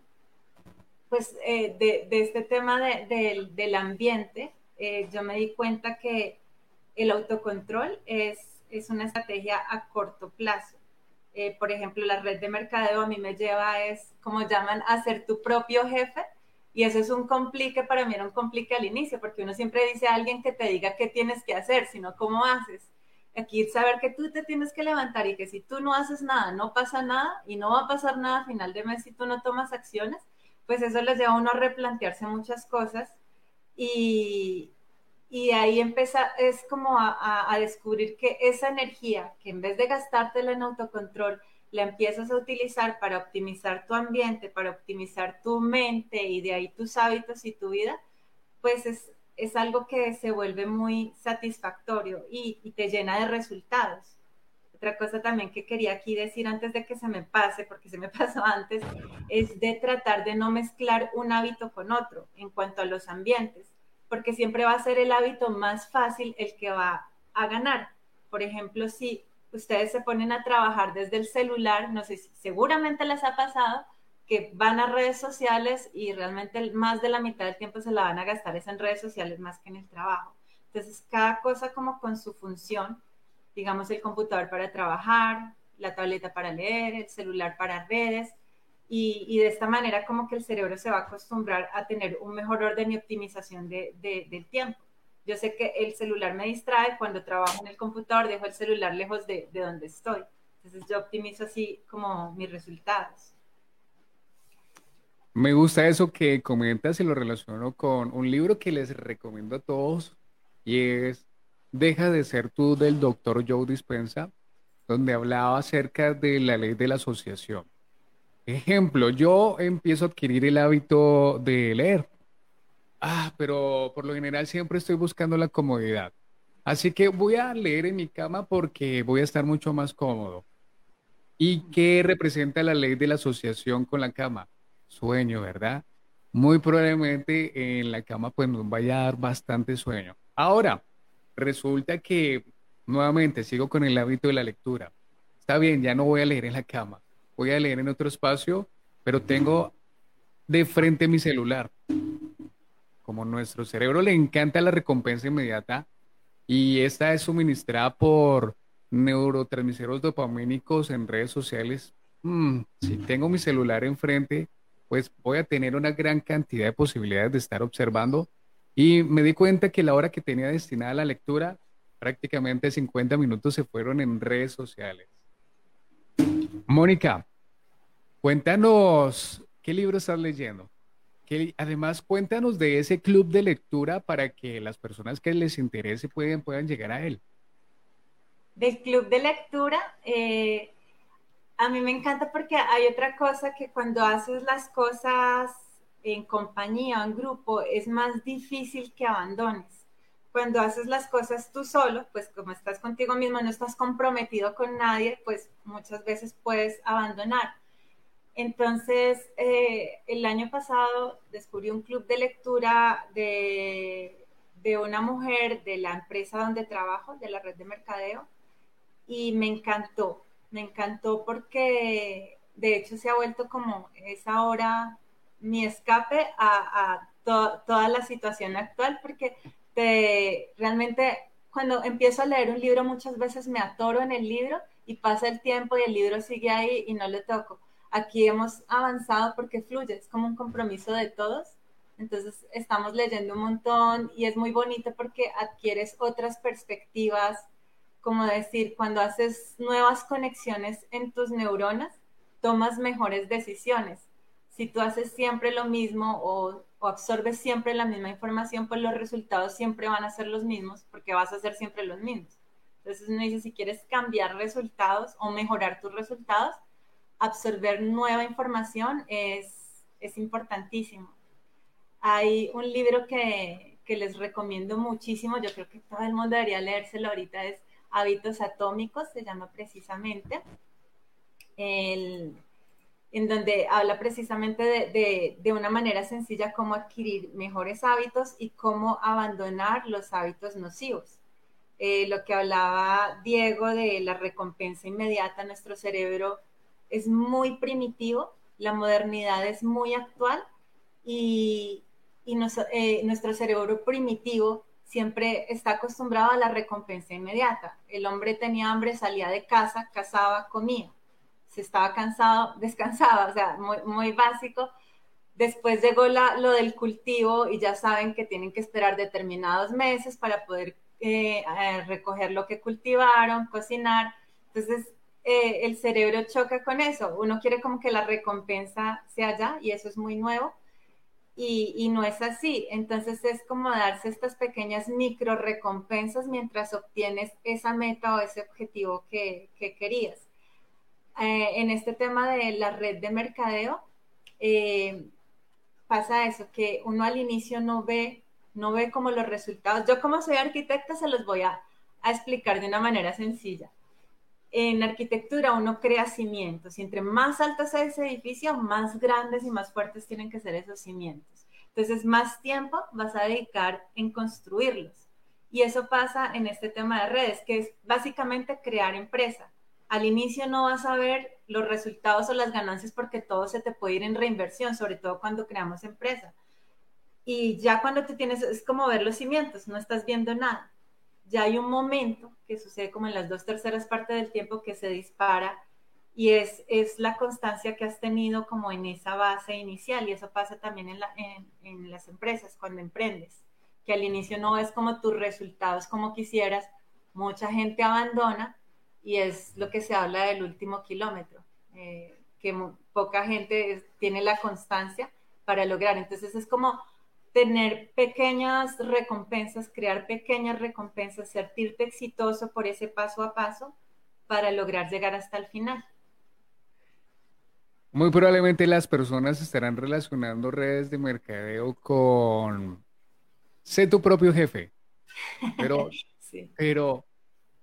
pues eh, de, este tema del ambiente, eh, yo me di cuenta que el autocontrol es, es una estrategia a corto plazo. Eh, por ejemplo, la red de mercadeo a mí me lleva es, como llaman, a ser tu propio jefe Y eso es un complique, para mí era un complique al inicio, porque uno siempre dice a alguien que te diga qué tienes que hacer, sino cómo haces. Aquí saber que tú te tienes que levantar y que si tú no haces nada, no pasa nada y no va a pasar nada a final de mes si tú no tomas acciones, pues eso les lleva a uno a replantearse muchas cosas y, y ahí empieza, es como a, a, descubrir que esa energía, que en vez de gastártela en autocontrol, la empiezas a utilizar para optimizar tu ambiente, para optimizar tu mente y de ahí tus hábitos y tu vida, pues es, es algo que se vuelve muy satisfactorio y, y, te llena de resultados. Otra cosa también que quería aquí decir antes de que se me pase, porque se me [LAUGHS] pasó antes, es de tratar de no mezclar un hábito con otro en cuanto a los ambientes, porque siempre va a ser el hábito más fácil el que va a ganar. Por ejemplo, si ustedes se ponen a trabajar desde el celular, no sé si seguramente les ha pasado que van a redes sociales y realmente más de la mitad del tiempo se la van a gastar es en redes sociales más que en el trabajo. Entonces, cada cosa como con su función, digamos el computador para trabajar, la tableta para leer, el celular para redes, y, de esta manera como que el cerebro se va a acostumbrar a tener un mejor orden y optimización de, de, del tiempo. Yo sé que el celular me distrae, cuando trabajo en el computador dejo el celular lejos de, de donde estoy. Entonces yo optimizo así como mis resultados. Me gusta eso que comentas y lo relaciono con un libro que les recomiendo a todos y es Deja de ser tú del doctor Joe Dispensa, donde hablaba acerca de la ley de la asociación. Ejemplo, yo empiezo a adquirir el hábito de leer Ah, pero por lo general siempre estoy buscando la comodidad. Así que voy a leer en mi cama porque voy a estar mucho más cómodo. ¿Y qué representa la ley de la asociación con la cama? Sueño, ¿verdad? Muy probablemente en la cama pues nos vaya a dar bastante sueño. Ahora, resulta que nuevamente sigo con el hábito de la lectura. Está bien, ya no voy a leer en la cama, voy a leer en otro espacio, pero tengo de frente mi celular como nuestro cerebro le encanta la recompensa inmediata y esta es suministrada por neurotransmisores dopamínicos en redes sociales, mm, si tengo mi celular enfrente, pues voy a tener una gran cantidad de posibilidades de estar observando y me di cuenta que la hora que tenía destinada a la lectura, prácticamente 50 minutos se fueron en redes sociales. Mónica, cuéntanos, ¿qué libro estás leyendo? Que además cuéntanos de ese club de lectura para que las personas que les interese puedan, puedan llegar a él. Del club de lectura, eh, a mí me encanta porque hay otra cosa que cuando haces las cosas en compañía o en grupo es más difícil que abandones. Cuando haces las cosas tú solo, pues como estás contigo mismo, no estás comprometido con nadie, pues muchas veces puedes abandonar entonces, eh, el año pasado descubrí un club de lectura de, una mujer de la empresa donde trabajo, de la red de mercadeo, y me encantó, me encantó porque de hecho se ha vuelto como es ahora mi escape a, toda la situación actual, porque te, realmente cuando empiezo a leer un libro muchas veces me atoro en el libro y pasa el tiempo y el libro sigue ahí y no le toco Aquí hemos avanzado porque fluye, es como un compromiso de todos. Entonces estamos leyendo un montón y es muy bonito porque adquieres otras perspectivas, como decir, cuando haces nuevas conexiones en tus neuronas, tomas mejores decisiones. Si tú haces siempre lo mismo o, absorbes siempre la misma información, pues los resultados siempre van a ser los mismos porque vas a hacer siempre los mismos. Entonces uno dice, si quieres cambiar resultados o mejorar tus resultados, absorber nueva información es, es importantísimo. Hay un libro que, que, les recomiendo muchísimo, yo creo que todo el mundo debería leérselo ahorita, es Hábitos Atómicos, se llama precisamente, el, en donde habla precisamente de, de, de, una manera sencilla cómo adquirir mejores hábitos y cómo abandonar los hábitos nocivos. Eh, lo que hablaba Diego de la recompensa inmediata, nuestro cerebro es muy primitivo, la modernidad es muy actual y, eh, nuestro cerebro primitivo siempre está acostumbrado a la recompensa inmediata. El hombre tenía hambre, salía de casa, cazaba, comía. Se estaba cansado, [LAUGHS] descansaba, o sea, muy, muy básico. Después llegó la, lo del cultivo y ya saben que tienen que esperar determinados meses para poder eh, eh, recoger lo que cultivaron, cocinar. Entonces, eh, el cerebro choca con eso. Uno quiere como que la recompensa sea allá y eso es muy nuevo. Y, no es así. Entonces es como darse estas pequeñas micro recompensas mientras obtienes esa meta o ese objetivo que, que querías. en este tema de la red de mercadeo, pasa eso, que uno al inicio no ve, no ve como los resultados. Yo como soy arquitecta se los voy a explicar de una manera sencilla. En arquitectura uno crea cimientos y entre más alto sea ese edificio, más grandes y más fuertes tienen que ser esos cimientos. Entonces, más tiempo vas a dedicar en construirlos. Y eso pasa en este tema de redes, que es básicamente crear empresa. Al inicio no vas a ver los resultados o las ganancias porque todo se te puede ir en reinversión, sobre todo cuando creamos empresa. Y ya cuando te tienes, es como ver los cimientos, no estás viendo nada. Ya hay un momento que sucede como en las dos terceras partes del tiempo que se dispara y es, es la constancia que has tenido como en esa base inicial y eso pasa también en, las empresas cuando emprendes, que al inicio no es como tus resultados como quisieras, mucha gente abandona y es lo que se habla del último kilómetro, eh, que poca gente tiene la constancia para lograr. Entonces es como tener pequeñas recompensas, crear pequeñas recompensas, sentirte exitoso por ese paso a paso para lograr llegar hasta el final. Muy probablemente las personas estarán relacionando redes de mercadeo con sé tu propio jefe. Pero, [LAUGHS] sí. pero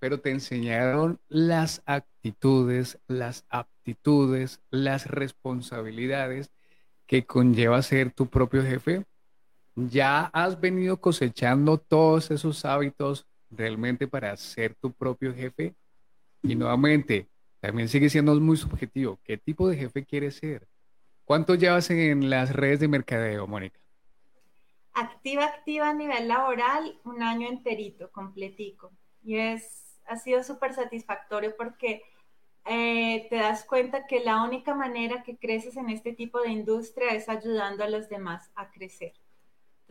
pero te enseñaron las actitudes, las aptitudes, las responsabilidades que conlleva ser tu propio jefe. Ya has venido cosechando todos esos hábitos realmente para ser tu propio jefe. Y nuevamente, también sigue siendo muy subjetivo. ¿Qué tipo de jefe quieres ser? ¿Cuánto llevas en las redes de mercadeo, Mónica? Activa, activa a nivel laboral, un año enterito, completico. Y es ha sido súper satisfactorio porque eh, te das cuenta que la única manera que creces en este tipo de industria es ayudando a los demás a crecer.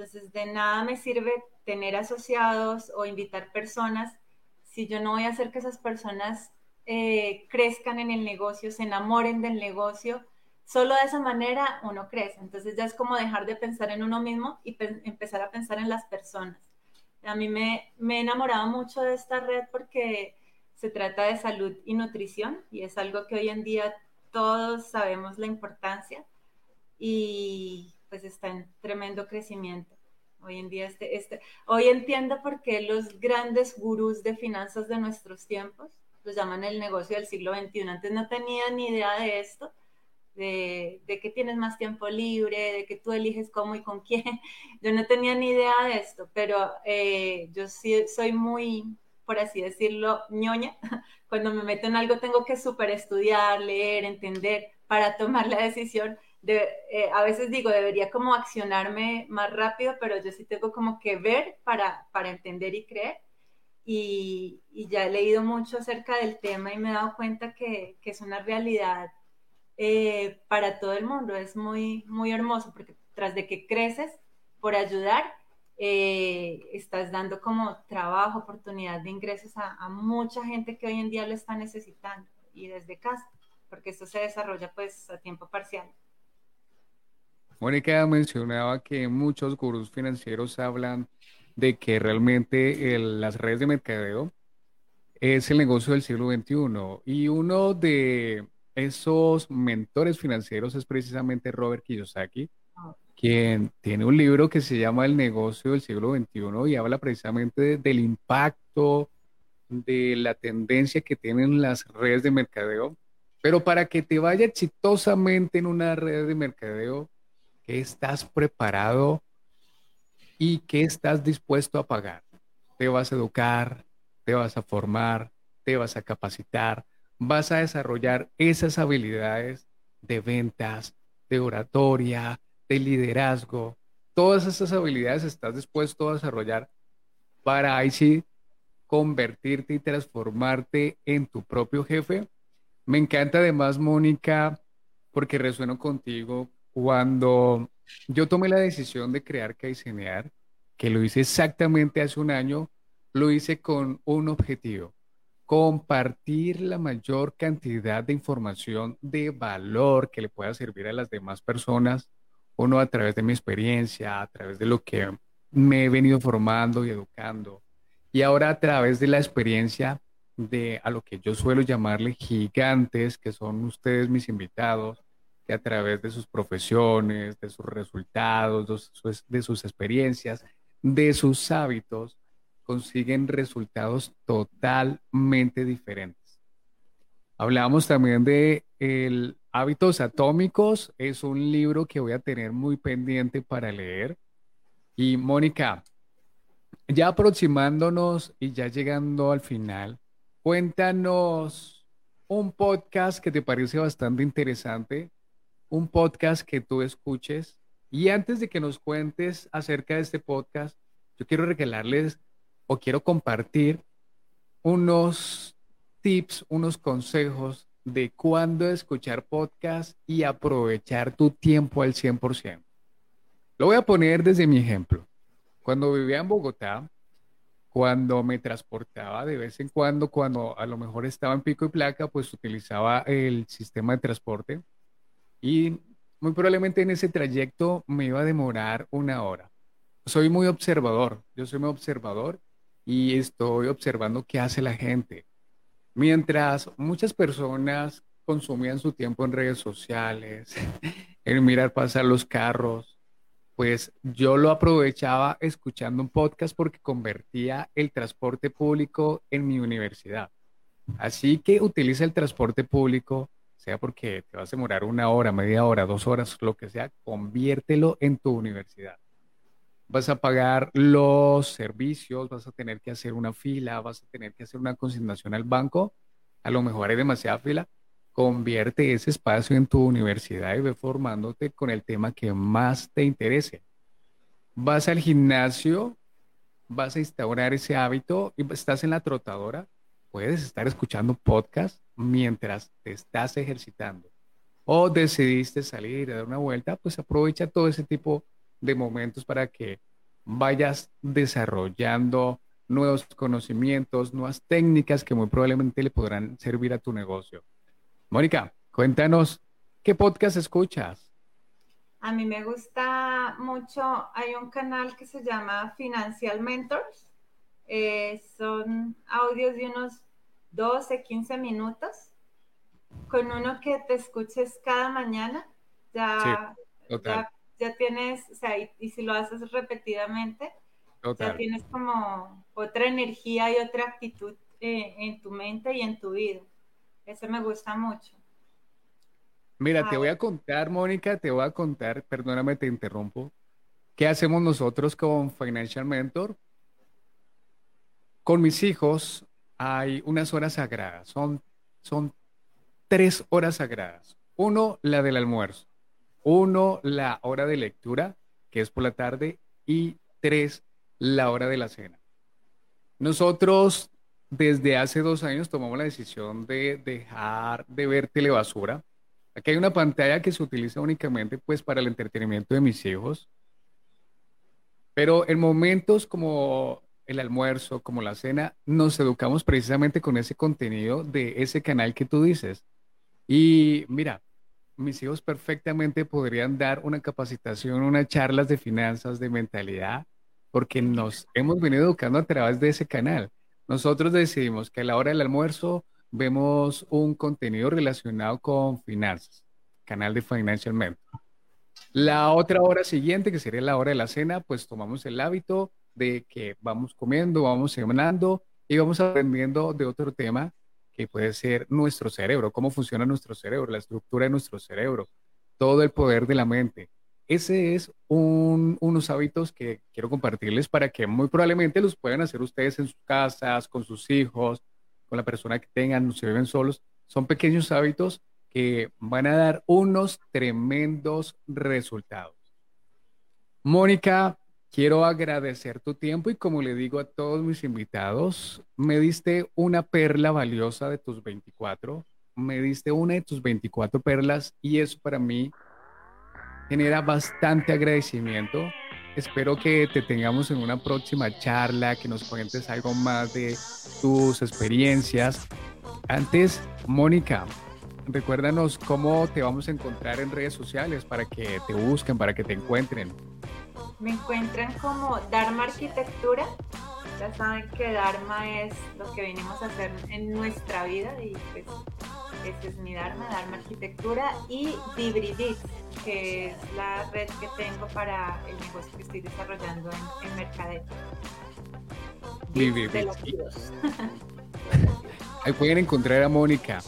Entonces, de nada me sirve tener asociados o invitar personas si yo no voy a hacer que esas personas eh, crezcan en el negocio, se enamoren del negocio. Solo de esa manera uno crece. Entonces ya es como dejar de pensar en uno mismo y empezar a pensar en las personas. A mí me, me he enamorado mucho de esta red porque se trata de salud y nutrición y es algo que hoy en día todos sabemos la importancia y pues está en tremendo crecimiento. Hoy en día, este, este, hoy entiendo por qué los grandes gurús de finanzas de nuestros tiempos los llaman el negocio del siglo XXI. Antes no tenía ni idea de esto de, que tienes más tiempo libre, de que tú eliges cómo y con quién. [LAUGHS] Yo no tenía ni idea de esto, pero eh, yo sí soy muy, por así decirlo, ñoña. [LAUGHS] Cuando me meto en algo tengo que súper estudiar, leer, entender para tomar la decisión. De, eh, a veces digo, debería como accionarme más rápido, pero yo sí tengo como que ver para, para entender y creer. Y, y, ya he leído mucho acerca del tema y me he dado cuenta que, que es una realidad eh, para todo el mundo. Es muy, muy hermoso porque tras de que creces por ayudar, eh, estás dando como trabajo, oportunidad de ingresos a, mucha gente que hoy en día lo está necesitando y desde casa, porque esto se desarrolla pues a tiempo parcial. Mónica mencionaba que muchos gurús financieros hablan de que realmente las redes de mercadeo es el negocio del siglo XXI y uno de esos mentores financieros es precisamente Robert Kiyosaki, ah. quien tiene un libro que se llama El negocio del siglo XXI y habla precisamente del impacto, de la tendencia que tienen las redes de mercadeo. Pero para que te vaya exitosamente en una red de mercadeo, ¿qué estás preparado y qué estás dispuesto a pagar? Te vas a educar, te vas a formar, te vas a capacitar, vas a desarrollar esas habilidades de ventas, de oratoria, de liderazgo. Todas esas habilidades estás dispuesto a desarrollar para ahí sí convertirte y transformarte en tu propio jefe. Me encanta además, Mónica, porque resueno contigo cuando yo tomé la decisión de crear Kaizenear, que lo hice exactamente hace un año, lo hice con un objetivo, compartir la mayor cantidad de información de valor que le pueda servir a las demás personas, uno a través de mi experiencia, a través de lo que me he venido formando y educando, y ahora a través de la experiencia de a lo que yo suelo llamarle gigantes, que son ustedes mis invitados, a través de sus profesiones, de sus resultados, de sus, experiencias, de sus hábitos, consiguen resultados totalmente diferentes. Hablamos también de el Hábitos Atómicos, es un libro que voy a tener muy pendiente para leer. Y Mónica, ya aproximándonos y ya llegando al final, Cuéntanos un podcast que te parece bastante interesante, un podcast que tú escuches. Y antes de que nos cuentes acerca de este podcast, yo quiero regalarles o quiero compartir unos tips, unos consejos de cuándo escuchar podcast y aprovechar tu tiempo al 100%. Lo voy a poner desde mi ejemplo. Cuando vivía en Bogotá, cuando me transportaba de vez en cuando, cuando a lo mejor estaba en pico y placa, pues utilizaba el sistema de transporte y muy probablemente en ese trayecto me iba a demorar una hora. Soy muy observador, yo soy muy observador y estoy observando qué hace la gente. Mientras muchas personas consumían su tiempo en redes sociales, [LAUGHS] en mirar pasar los carros, pues yo lo aprovechaba escuchando un podcast porque convertía el transporte público en mi universidad. Así que utiliza el transporte público, sea porque te vas a demorar una hora, media hora, dos horas, lo que sea, conviértelo en tu universidad. Vas a pagar los servicios, vas a tener que hacer una fila, vas a tener que hacer una consignación al banco, a lo mejor hay demasiada fila, Convierte ese espacio en tu universidad y ve formándote con el tema que más te interese. Vas al gimnasio, vas a instaurar ese hábito y estás en la trotadora, puedes estar escuchando podcast mientras te estás ejercitando. O decidiste salir y dar una vuelta, pues aprovecha todo ese tipo de momentos para que vayas desarrollando nuevos conocimientos, nuevas técnicas que muy probablemente le podrán servir a tu negocio. Mónica, cuéntanos, ¿qué podcast escuchas? A mí me gusta mucho, hay un canal que se llama Financial Mentors. Eh, son audios de unos 12, 15 minutos, con uno que te escuches cada mañana. Ya, ya, tienes, o sea, y, si lo haces repetidamente, ya tienes como otra energía y otra actitud eh, en tu mente y en tu vida. Ese me gusta mucho. Mira, te voy a contar, Mónica, te voy a contar, perdóname, te interrumpo. ¿Qué hacemos nosotros con Financial Mentor? Con mis hijos hay unas horas sagradas, son, son tres horas sagradas. Uno, la del almuerzo. Uno, la hora de lectura, que es por la tarde. Y tres, la hora de la cena. Nosotros desde hace dos años tomamos la decisión de dejar de ver telebasura. Aquí hay una pantalla que se utiliza únicamente pues para el entretenimiento de mis hijos. Pero en momentos como el almuerzo, como la cena, nos educamos precisamente con ese contenido de ese canal que tú dices. Y mira, mis hijos perfectamente podrían dar una capacitación, unas charlas de finanzas, de mentalidad, porque nos hemos venido educando a través de ese canal. Nosotros decidimos que a la hora del almuerzo vemos un contenido relacionado con finanzas, canal de Financial Mentor. La otra hora siguiente, que sería la hora de la cena, pues tomamos el hábito de que vamos comiendo, vamos cenando y vamos aprendiendo de otro tema que puede ser nuestro cerebro, cómo funciona nuestro cerebro, la estructura de nuestro cerebro, todo el poder de la mente. Ese es unos hábitos que quiero compartirles para que muy probablemente los puedan hacer ustedes en sus casas, con sus hijos, con la persona que tengan, si viven solos. Son pequeños hábitos que van a dar unos tremendos resultados. Mónica, quiero agradecer tu tiempo y como le digo a todos mis invitados, me diste una perla valiosa de tus 24, me diste una de tus 24 perlas y eso para mí genera bastante agradecimiento. Espero que te tengamos en una próxima charla, que nos cuentes algo más de tus experiencias. Antes, Mónica, recuérdanos cómo te vamos a encontrar en redes sociales para que te busquen, para que te encuentren. Me encuentran como Dharma Arquitectura. Ya saben que Dharma es lo que venimos a hacer en nuestra vida y pues ese es mi Dharma, Dharma Arquitectura y Dibridit, que es la red que tengo para el negocio que estoy desarrollando en, en Mercadeo. [LAUGHS] Ahí pueden encontrar a Mónica.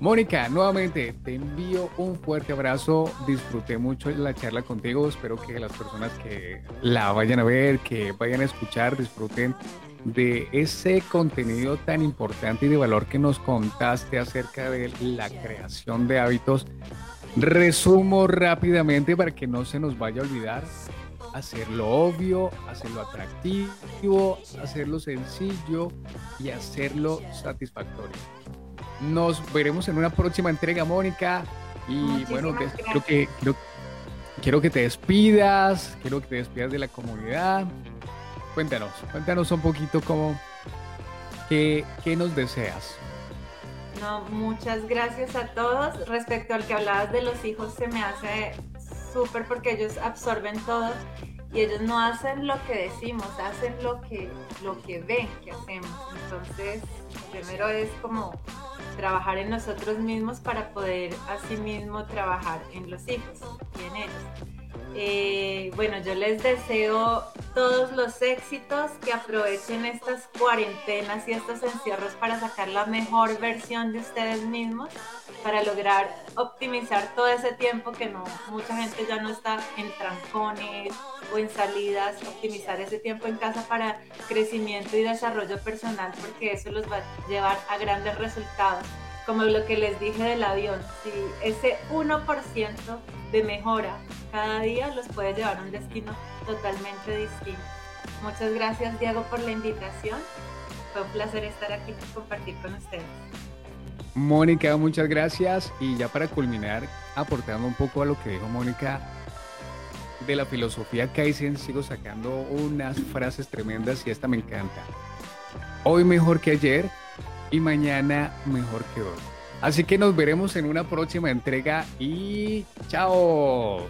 Mónica, nuevamente te envío un fuerte abrazo. Disfruté mucho la charla contigo. Espero que las personas que la vayan a ver, que vayan a escuchar, disfruten de ese contenido tan importante y de valor que nos contaste acerca de la creación de hábitos. Resumo rápidamente para que no se nos vaya a olvidar. Hacerlo obvio, hacerlo atractivo, hacerlo sencillo y hacerlo satisfactorio. Nos veremos en una próxima entrega, Mónica. Y bueno, creo que quiero que te despidas, quiero que te despidas de la comunidad. Cuéntanos, cuéntanos un poquito cómo, qué, qué nos deseas. No, muchas gracias a todos. Respecto al que hablabas de los hijos, se me hace súper porque ellos absorben todo y ellos no hacen lo que decimos, hacen lo que, lo que ven que hacemos. Entonces, primero es como trabajar en nosotros mismos para poder asimismo trabajar en los hijos y en ellos. Eh, bueno, yo les deseo todos los éxitos, que aprovechen estas cuarentenas y estos encierros para sacar la mejor versión de ustedes mismos, para lograr optimizar todo ese tiempo que no, mucha gente ya no está en trancones o en salidas, optimizar ese tiempo en casa para crecimiento y desarrollo personal, porque eso los va a llevar a grandes resultados como lo que les dije del avión, si ese 1% de mejora cada día los puede llevar a un destino totalmente distinto. Muchas gracias Diego por la invitación. Fue un placer estar aquí y compartir con ustedes. Mónica, muchas gracias. Y ya para culminar, aportando un poco a lo que dijo Mónica, de la filosofía Kaizen sigo sacando unas frases tremendas y esta me encanta. Hoy mejor que ayer, y mañana mejor que hoy. Así que nos veremos en una próxima entrega y chao.